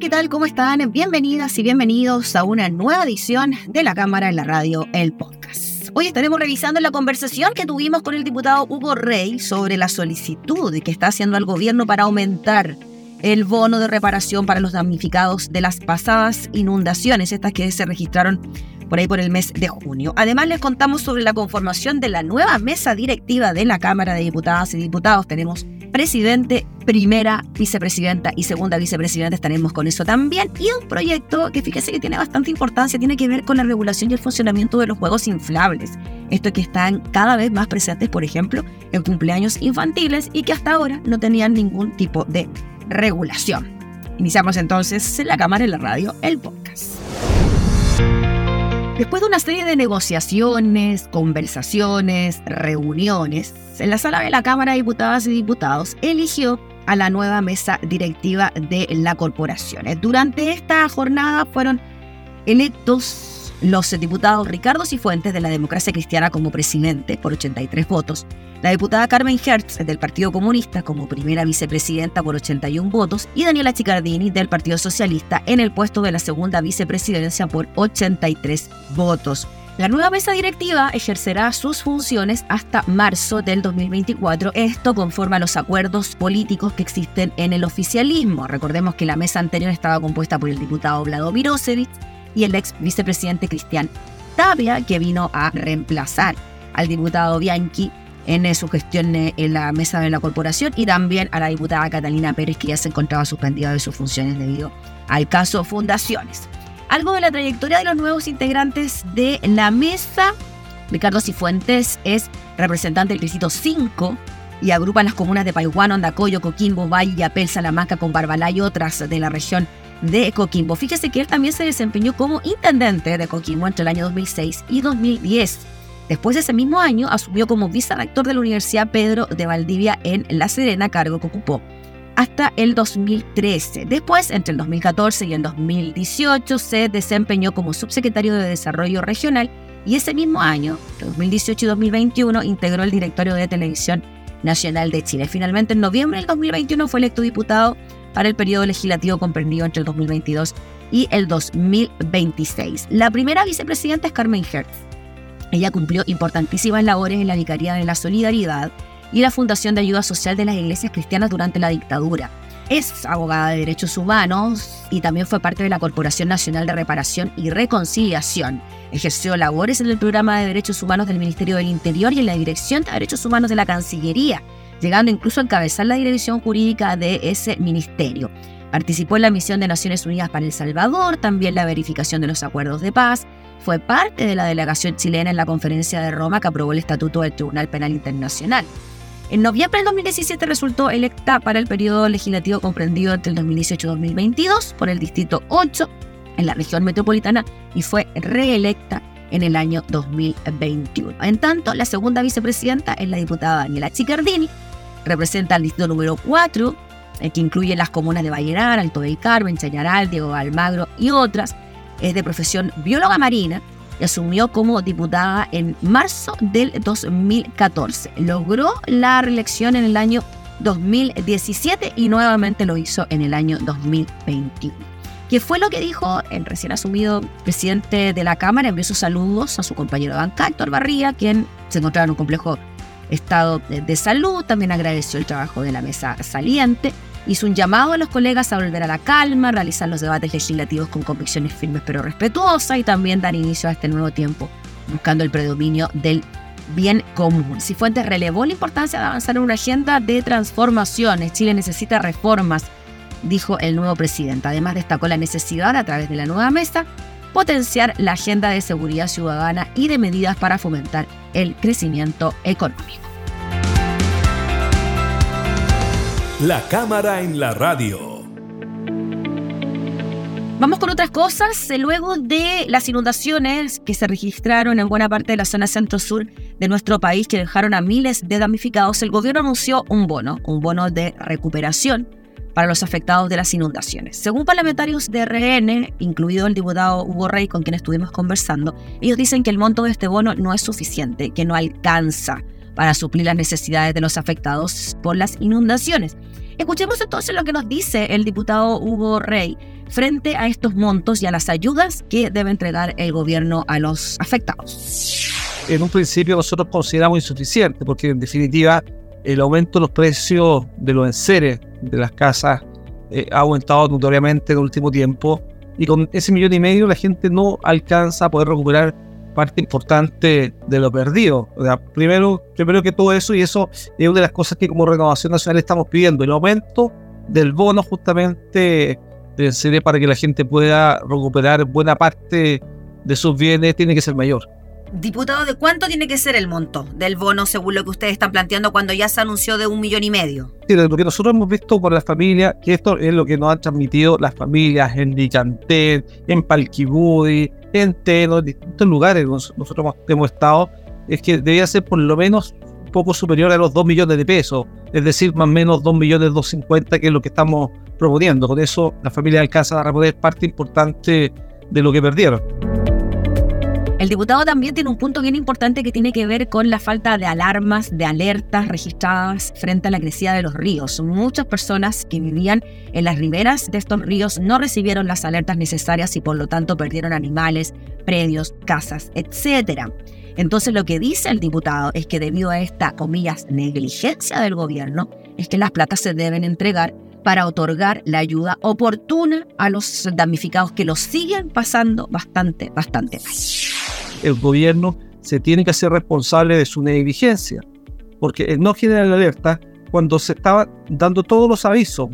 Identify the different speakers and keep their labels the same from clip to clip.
Speaker 1: ¿Qué tal? ¿Cómo están? Bienvenidas y bienvenidos a una nueva edición de La Cámara en la Radio, el podcast. Hoy estaremos revisando la conversación que tuvimos con el diputado Hugo Rey sobre la solicitud que está haciendo el gobierno para aumentar el bono de reparación para los damnificados de las pasadas inundaciones, estas que se registraron por ahí por el mes de junio. Además, les contamos sobre la conformación de la nueva mesa directiva de la Cámara de Diputadas y Diputados. Tenemos presidente, primera vicepresidenta y segunda vicepresidenta, estaremos con eso también. Y un proyecto que fíjese que tiene bastante importancia, tiene que ver con la regulación y el funcionamiento de los juegos inflables. Esto que están cada vez más presentes, por ejemplo, en cumpleaños infantiles y que hasta ahora no tenían ningún tipo de regulación. Iniciamos entonces en la cámara en la radio, el podcast. Después de una serie de negociaciones, conversaciones, reuniones, en la sala de la Cámara de Diputadas y Diputados eligió a la nueva mesa directiva de la corporación. Durante esta jornada fueron electos los diputados Ricardo Cifuentes de la Democracia Cristiana como presidente por 83 votos, la diputada Carmen Hertz del Partido Comunista como primera vicepresidenta por 81 votos y Daniela Chicardini del Partido Socialista en el puesto de la segunda vicepresidencia por 83 votos. La nueva mesa directiva ejercerá sus funciones hasta marzo del 2024. Esto conforme a los acuerdos políticos que existen en el oficialismo. Recordemos que la mesa anterior estaba compuesta por el diputado Vlado Mirosevic y el ex vicepresidente Cristian Tapia, que vino a reemplazar al diputado Bianchi en su gestión en la mesa de la corporación y también a la diputada Catalina Pérez, que ya se encontraba suspendida de sus funciones debido al caso Fundaciones. Algo de la trayectoria de los nuevos integrantes de la mesa. Ricardo Cifuentes es representante del distrito 5 y agrupa las comunas de Paihuano, Andacoyo, Coquimbo, Valle, Yapel, Salamanca, con Barbalá y otras de la región de Coquimbo. Fíjese que él también se desempeñó como intendente de Coquimbo entre el año 2006 y 2010. Después de ese mismo año asumió como vicerrector de la Universidad Pedro de Valdivia en La Serena, cargo que ocupó hasta el 2013. Después, entre el 2014 y el 2018, se desempeñó como subsecretario de Desarrollo Regional y ese mismo año, 2018 y 2021, integró el directorio de Televisión Nacional de Chile. Finalmente, en noviembre del 2021 fue electo diputado para el periodo legislativo comprendido entre el 2022 y el 2026. La primera vicepresidenta es Carmen Hertz. Ella cumplió importantísimas labores en la Vicaría de la Solidaridad y la Fundación de Ayuda Social de las Iglesias Cristianas durante la dictadura. Es abogada de derechos humanos y también fue parte de la Corporación Nacional de Reparación y Reconciliación. Ejerció labores en el programa de derechos humanos del Ministerio del Interior y en la Dirección de Derechos Humanos de la Cancillería, llegando incluso a encabezar la dirección jurídica de ese ministerio. Participó en la misión de Naciones Unidas para El Salvador, también la verificación de los acuerdos de paz, fue parte de la delegación chilena en la conferencia de Roma que aprobó el Estatuto del Tribunal Penal Internacional. En noviembre del 2017 resultó electa para el periodo legislativo comprendido entre el 2018 y 2022 por el Distrito 8 en la región metropolitana y fue reelecta en el año 2021. En tanto, la segunda vicepresidenta es la diputada Daniela Chicardini, representa al distrito número 4, el que incluye las comunas de Vallenar, Alto del Carmen, Chañaral, Diego Almagro y otras. Es de profesión bióloga marina y asumió como diputada en marzo del 2014. Logró la reelección en el año 2017 y nuevamente lo hizo en el año 2021. ¿Qué fue lo que dijo el recién asumido presidente de la Cámara? Envió sus saludos a su compañero de banca, Héctor Barría, quien se encontraba en un complejo estado de salud. También agradeció el trabajo de la mesa saliente Hizo un llamado a los colegas a volver a la calma, realizar los debates legislativos con convicciones firmes pero respetuosas y también dar inicio a este nuevo tiempo, buscando el predominio del bien común. Cifuentes relevó la importancia de avanzar en una agenda de transformaciones. Chile necesita reformas, dijo el nuevo presidente. Además destacó la necesidad, a través de la nueva mesa, potenciar la agenda de seguridad ciudadana y de medidas para fomentar el crecimiento económico.
Speaker 2: La cámara en la radio.
Speaker 1: Vamos con otras cosas. Luego de las inundaciones que se registraron en buena parte de la zona centro-sur de nuestro país, que dejaron a miles de damnificados, el gobierno anunció un bono, un bono de recuperación para los afectados de las inundaciones. Según parlamentarios de RN, incluido el diputado Hugo Rey, con quien estuvimos conversando, ellos dicen que el monto de este bono no es suficiente, que no alcanza para suplir las necesidades de los afectados por las inundaciones. Escuchemos entonces lo que nos dice el diputado Hugo Rey frente a estos montos y a las ayudas que debe entregar el gobierno a los afectados.
Speaker 3: En un principio nosotros consideramos insuficiente porque en definitiva el aumento de los precios de los enseres de las casas eh, ha aumentado notoriamente en el último tiempo y con ese millón y medio la gente no alcanza a poder recuperar parte importante de lo perdido. O sea, primero, primero que todo eso, y eso es una de las cosas que como Renovación Nacional estamos pidiendo, el aumento del bono justamente de para que la gente pueda recuperar buena parte de sus bienes tiene que ser mayor.
Speaker 1: Diputado, ¿de cuánto tiene que ser el monto del bono según lo que ustedes están planteando cuando ya se anunció de un millón y medio?
Speaker 3: Sí, lo que nosotros hemos visto por las familias, que esto es lo que nos han transmitido las familias en Dichantet, en Palquibudi, en Teno, en distintos lugares nosotros hemos estado, es que debía ser por lo menos un poco superior a los 2 millones de pesos, es decir, más o menos 2 millones 250, que es lo que estamos proponiendo. Con eso, la familia alcanza a reponer parte importante de lo que perdieron.
Speaker 1: El diputado también tiene un punto bien importante que tiene que ver con la falta de alarmas, de alertas registradas frente a la crecida de los ríos. Muchas personas que vivían en las riberas de estos ríos no recibieron las alertas necesarias y por lo tanto perdieron animales, predios, casas, etc. Entonces lo que dice el diputado es que debido a esta, comillas, negligencia del gobierno, es que las platas se deben entregar para otorgar la ayuda oportuna a los damnificados que lo siguen pasando bastante, bastante mal.
Speaker 3: El gobierno se tiene que hacer responsable de su negligencia, porque no genera la alerta cuando se estaban dando todos los avisos.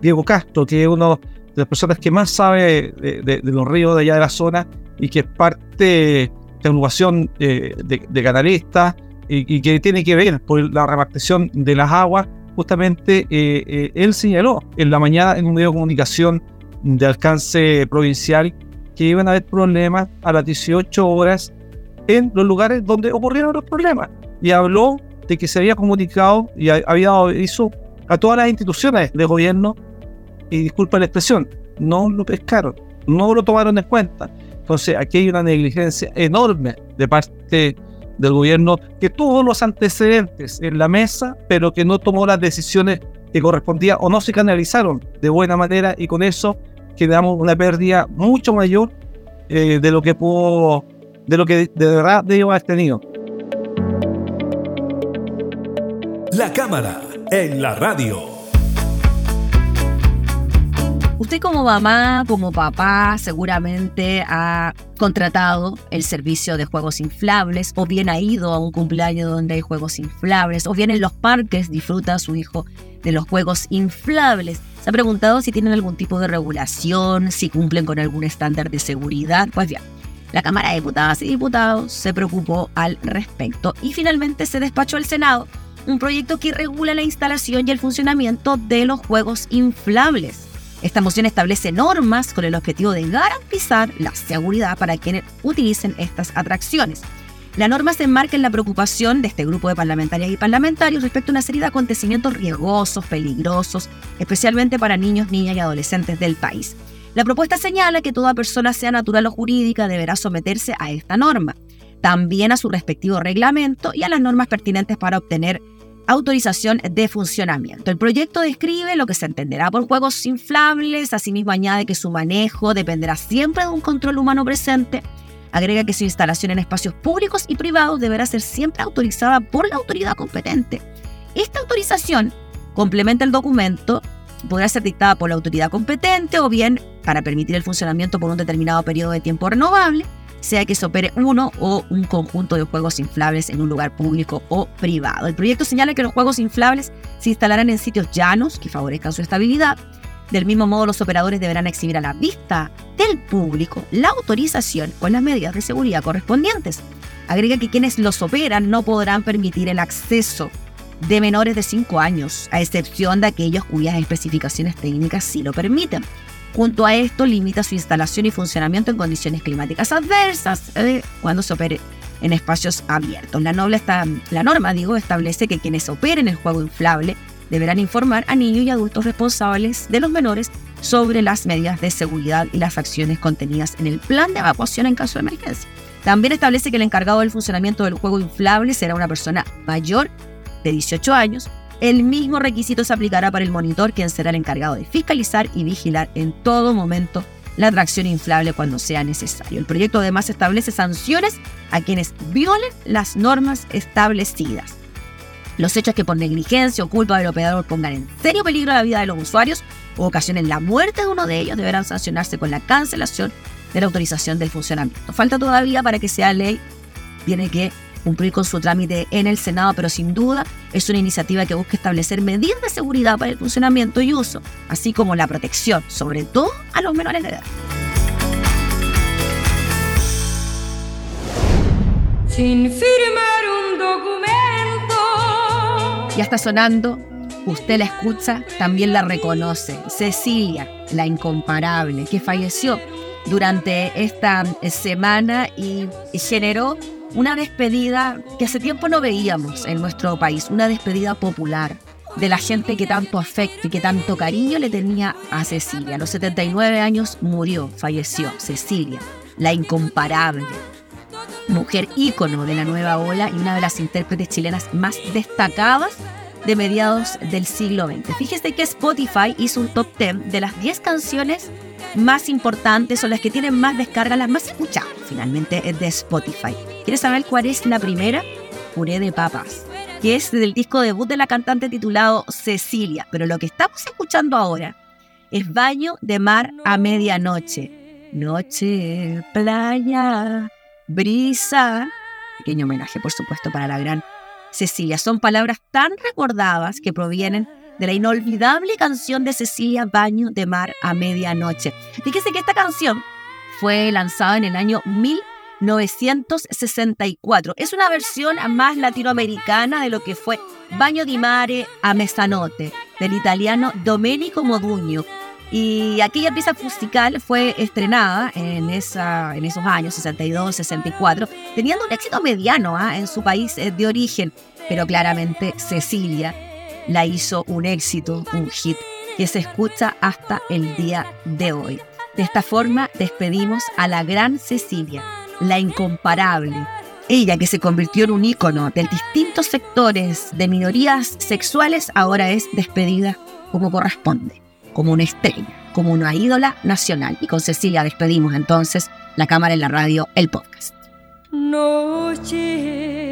Speaker 3: Diego Castro, que es uno de las personas que más sabe de, los ríos de allá de la zona y que es parte de la agrupación de, de, canalistas y, y, que tiene que ver por la repartición de las aguas, justamente eh, eh, él señaló en la mañana en un medio de comunicación de alcance provincial que iban a haber problemas a las 18 horas en los lugares donde ocurrieron los problemas. Y habló de que se había comunicado y había aviso a todas las instituciones de gobierno, y disculpa la expresión, no lo pescaron, no lo tomaron en cuenta. Entonces aquí hay una negligencia enorme de parte del gobierno que tuvo los antecedentes en la mesa, pero que no tomó las decisiones que correspondían o no se canalizaron de buena manera y con eso generamos una pérdida mucho mayor eh, de lo que pudo, de lo que de verdad debía haber tenido.
Speaker 2: La cámara en la radio.
Speaker 1: Usted como mamá, como papá, seguramente ha contratado el servicio de juegos inflables o bien ha ido a un cumpleaños donde hay juegos inflables o bien en los parques disfruta a su hijo de los juegos inflables. Se ha preguntado si tienen algún tipo de regulación, si cumplen con algún estándar de seguridad. Pues bien, la Cámara de Diputadas y Diputados se preocupó al respecto y finalmente se despachó al Senado un proyecto que regula la instalación y el funcionamiento de los juegos inflables. Esta moción establece normas con el objetivo de garantizar la seguridad para quienes utilicen estas atracciones. La norma se enmarca en la preocupación de este grupo de parlamentarias y parlamentarios respecto a una serie de acontecimientos riesgosos, peligrosos, especialmente para niños, niñas y adolescentes del país. La propuesta señala que toda persona, sea natural o jurídica, deberá someterse a esta norma, también a su respectivo reglamento y a las normas pertinentes para obtener autorización de funcionamiento. El proyecto describe lo que se entenderá por juegos inflables, asimismo añade que su manejo dependerá siempre de un control humano presente. Agrega que su instalación en espacios públicos y privados deberá ser siempre autorizada por la autoridad competente. Esta autorización complementa el documento, podrá ser dictada por la autoridad competente o bien para permitir el funcionamiento por un determinado periodo de tiempo renovable sea que se opere uno o un conjunto de juegos inflables en un lugar público o privado. El proyecto señala que los juegos inflables se instalarán en sitios llanos que favorezcan su estabilidad. Del mismo modo, los operadores deberán exhibir a la vista del público la autorización con las medidas de seguridad correspondientes. Agrega que quienes los operan no podrán permitir el acceso de menores de 5 años, a excepción de aquellos cuyas especificaciones técnicas sí lo permiten. Junto a esto, limita su instalación y funcionamiento en condiciones climáticas adversas eh, cuando se opere en espacios abiertos. La, norma establece que quienes operen el juego inflable deberán informar a niños y adultos responsables de los menores sobre las medidas de seguridad y las acciones contenidas en el plan de evacuación en caso de emergencia. También establece que el encargado del funcionamiento del juego inflable será una persona mayor de 18 años. El mismo requisito se aplicará para el monitor, quien será el encargado de fiscalizar y vigilar en todo momento la atracción inflable cuando sea necesario. El proyecto además establece sanciones a quienes violen las normas establecidas. Los hechos que por negligencia o culpa del operador pongan en serio peligro la vida de los usuarios o ocasionen la muerte de uno de ellos deberán sancionarse con la cancelación de la autorización del funcionamiento. Falta todavía para que sea ley, tiene que cumplir con su trámite en el Senado, pero sin duda es una iniciativa que busca establecer medidas de seguridad para el funcionamiento y uso, así como la protección, sobre todo a los menores de edad. Sin firmar un documento ya está sonando, usted la escucha, también la reconoce. Cecilia, la incomparable, que falleció durante esta semana y generó una despedida que hace tiempo no veíamos en nuestro país, una despedida popular de la gente que tanto afecto y que tanto cariño le tenía a Cecilia. A los 79 años murió, falleció Cecilia, la incomparable, mujer ícono de la nueva ola y una de las intérpretes chilenas más destacadas de mediados del siglo XX. Fíjese que Spotify hizo un top 10 de las 10 canciones más importantes o las que tienen más descargas, las más escuchadas, finalmente, de Spotify. ¿Quieres saber cuál es la primera? Puré de papas, que es del disco debut de la cantante titulado Cecilia. Pero lo que estamos escuchando ahora es Baño de Mar a Medianoche. Noche, playa, brisa. Pequeño homenaje, por supuesto, para la gran Cecilia. Son palabras tan recordadas que provienen de la inolvidable canción de Cecilia Baño de Mar a Medianoche. Fíjese que esta canción fue lanzada en el año 1964. Es una versión más latinoamericana de lo que fue Baño di Mare a Mezzanotte, del italiano Domenico Modugno, y aquella pieza musical fue estrenada en, esa, en esos años, 62, 64, teniendo un éxito mediano ¿ah? en su país eh, de origen, pero claramente Cecilia la hizo un éxito, un hit, que se escucha hasta el día de hoy. De esta forma despedimos a la gran Cecilia, la incomparable, ella que se convirtió en un ícono de distintos sectores de minorías sexuales, ahora es despedida como corresponde como una estrella, como una ídola nacional. Y con Cecilia despedimos entonces la cámara en la radio, el podcast. Noche.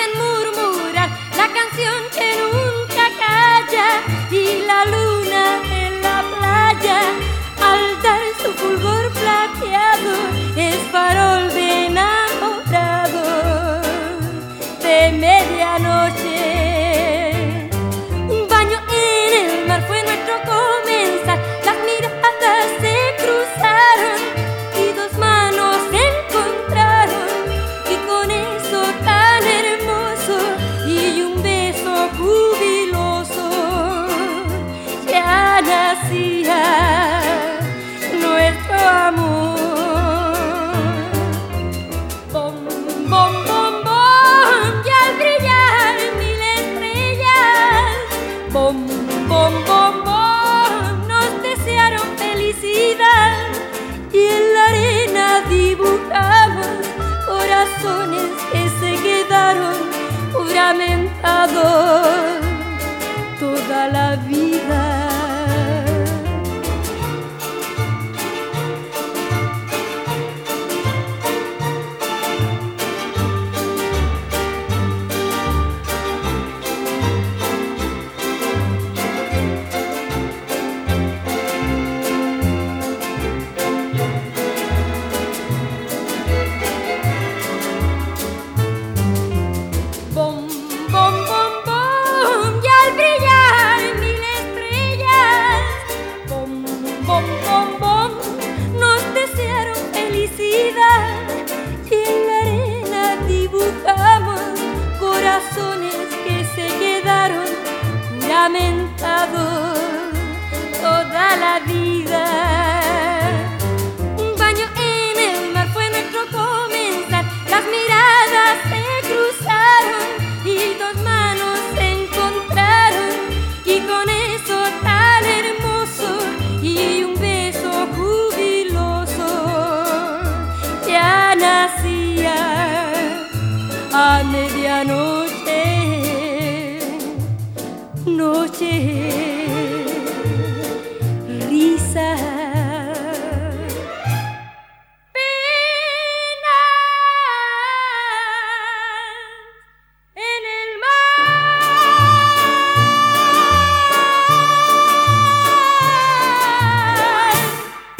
Speaker 4: and move. Toda la vida.